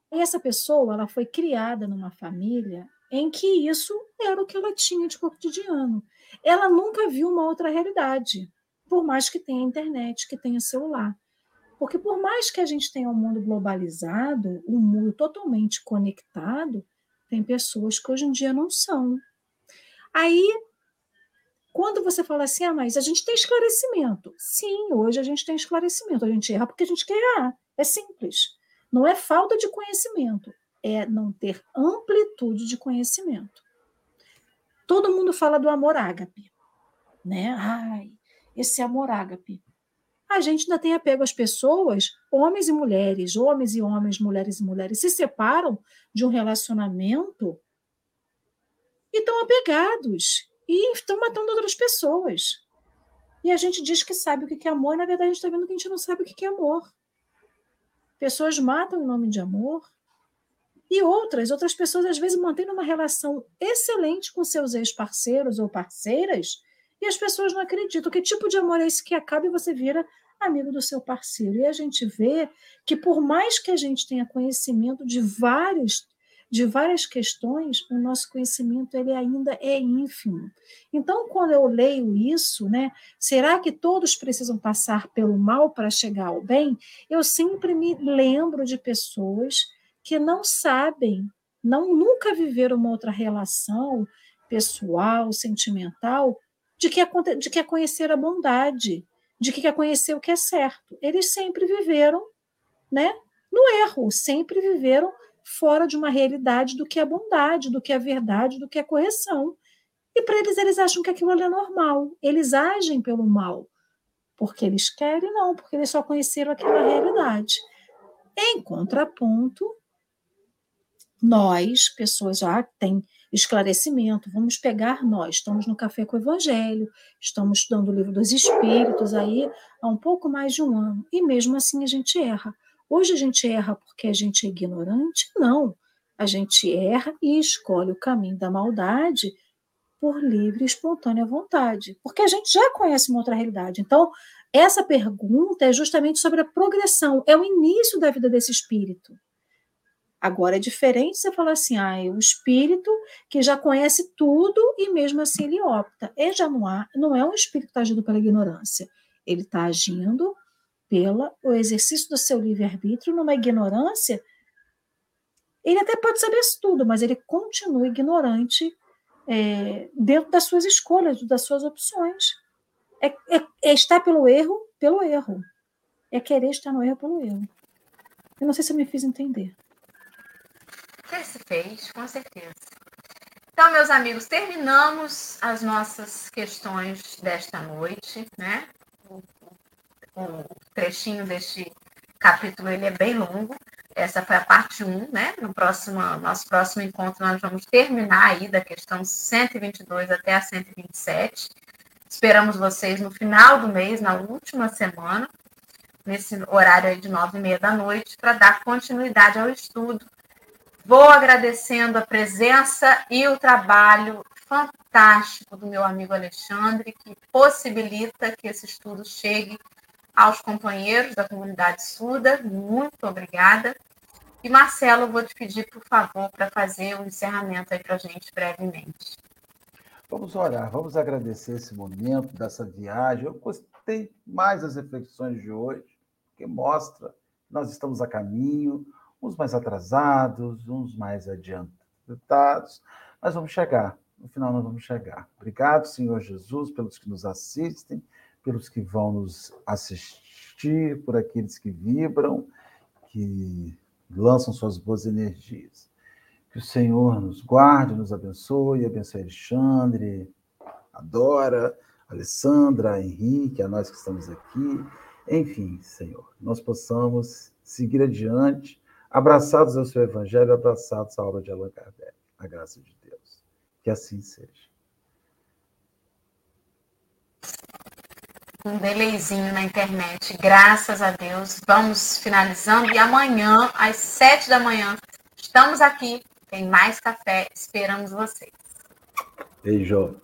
essa pessoa ela foi criada numa família em que isso era o que ela tinha de cotidiano. Ela nunca viu uma outra realidade, por mais que tenha internet, que tenha celular. Porque por mais que a gente tenha um mundo globalizado, um mundo totalmente conectado, tem pessoas que hoje em dia não são. Aí, quando você fala assim, ah, mas a gente tem esclarecimento. Sim, hoje a gente tem esclarecimento. A gente erra porque a gente quer errar. É simples. Não é falta de conhecimento, é não ter amplitude de conhecimento. Todo mundo fala do amor ágape, né? Ai, esse amor ágape. A gente ainda tem apego às pessoas, homens e mulheres, homens e homens, mulheres e mulheres, se separam de um relacionamento e estão apegados e estão matando outras pessoas. E a gente diz que sabe o que é amor, e na verdade a gente está vendo que a gente não sabe o que é amor. Pessoas matam em nome de amor. E outras, outras pessoas às vezes mantêm uma relação excelente com seus ex-parceiros ou parceiras, e as pessoas não acreditam. Que tipo de amor é esse que acaba e você vira amigo do seu parceiro? E a gente vê que, por mais que a gente tenha conhecimento de vários de várias questões, o nosso conhecimento ele ainda é ínfimo. Então, quando eu leio isso, né, será que todos precisam passar pelo mal para chegar ao bem? Eu sempre me lembro de pessoas que não sabem, não nunca viveram uma outra relação pessoal, sentimental, de que é, de que é conhecer a bondade, de que é conhecer o que é certo. Eles sempre viveram, né, no erro, sempre viveram fora de uma realidade do que é bondade, do que é verdade, do que é correção. E para eles, eles acham que aquilo é normal. Eles agem pelo mal. Porque eles querem, não, porque eles só conheceram aquela realidade. Em contraponto, nós, pessoas já têm esclarecimento, vamos pegar nós, estamos no Café com o Evangelho, estamos estudando o livro dos Espíritos aí há um pouco mais de um ano, e mesmo assim a gente erra. Hoje a gente erra porque a gente é ignorante? Não. A gente erra e escolhe o caminho da maldade por livre e espontânea vontade, porque a gente já conhece uma outra realidade. Então, essa pergunta é justamente sobre a progressão, é o início da vida desse espírito. Agora é diferente você falar assim, ah, é o espírito que já conhece tudo e mesmo assim ele opta. Ele já não, há, não é um espírito que está agindo pela ignorância, ele está agindo pelo exercício do seu livre-arbítrio numa ignorância, ele até pode saber isso tudo, mas ele continua ignorante é, dentro das suas escolhas, das suas opções. É, é, é, estar pelo erro, pelo erro. É querer estar no erro pelo erro. Eu não sei se eu me fiz entender. Você se fez, com certeza. Então, meus amigos, terminamos as nossas questões desta noite, né? o trechinho deste capítulo ele é bem longo. Essa foi a parte 1, né? No próximo, nosso próximo encontro nós vamos terminar aí da questão 122 até a 127. Esperamos vocês no final do mês, na última semana, nesse horário aí de nove e meia da noite, para dar continuidade ao estudo. Vou agradecendo a presença e o trabalho fantástico do meu amigo Alexandre, que possibilita que esse estudo chegue aos companheiros da comunidade surda, muito obrigada. E Marcelo, vou te pedir, por favor, para fazer o um encerramento aí para a gente brevemente. Vamos orar, vamos agradecer esse momento dessa viagem. Eu gostei mais das reflexões de hoje, que mostra que nós estamos a caminho, uns mais atrasados, uns mais adiantados, mas vamos chegar. No final, nós vamos chegar. Obrigado, Senhor Jesus, pelos que nos assistem pelos que vão nos assistir, por aqueles que vibram, que lançam suas boas energias. Que o Senhor nos guarde, nos abençoe, abençoe Alexandre, Adora, Alessandra, Henrique, a nós que estamos aqui. Enfim, Senhor, nós possamos seguir adiante, abraçados ao seu Evangelho, abraçados à obra de Allan Kardec. A graça de Deus. Que assim seja. um delayzinho na internet, graças a Deus. Vamos finalizando e amanhã, às sete da manhã, estamos aqui. Tem mais café, esperamos vocês. Beijo.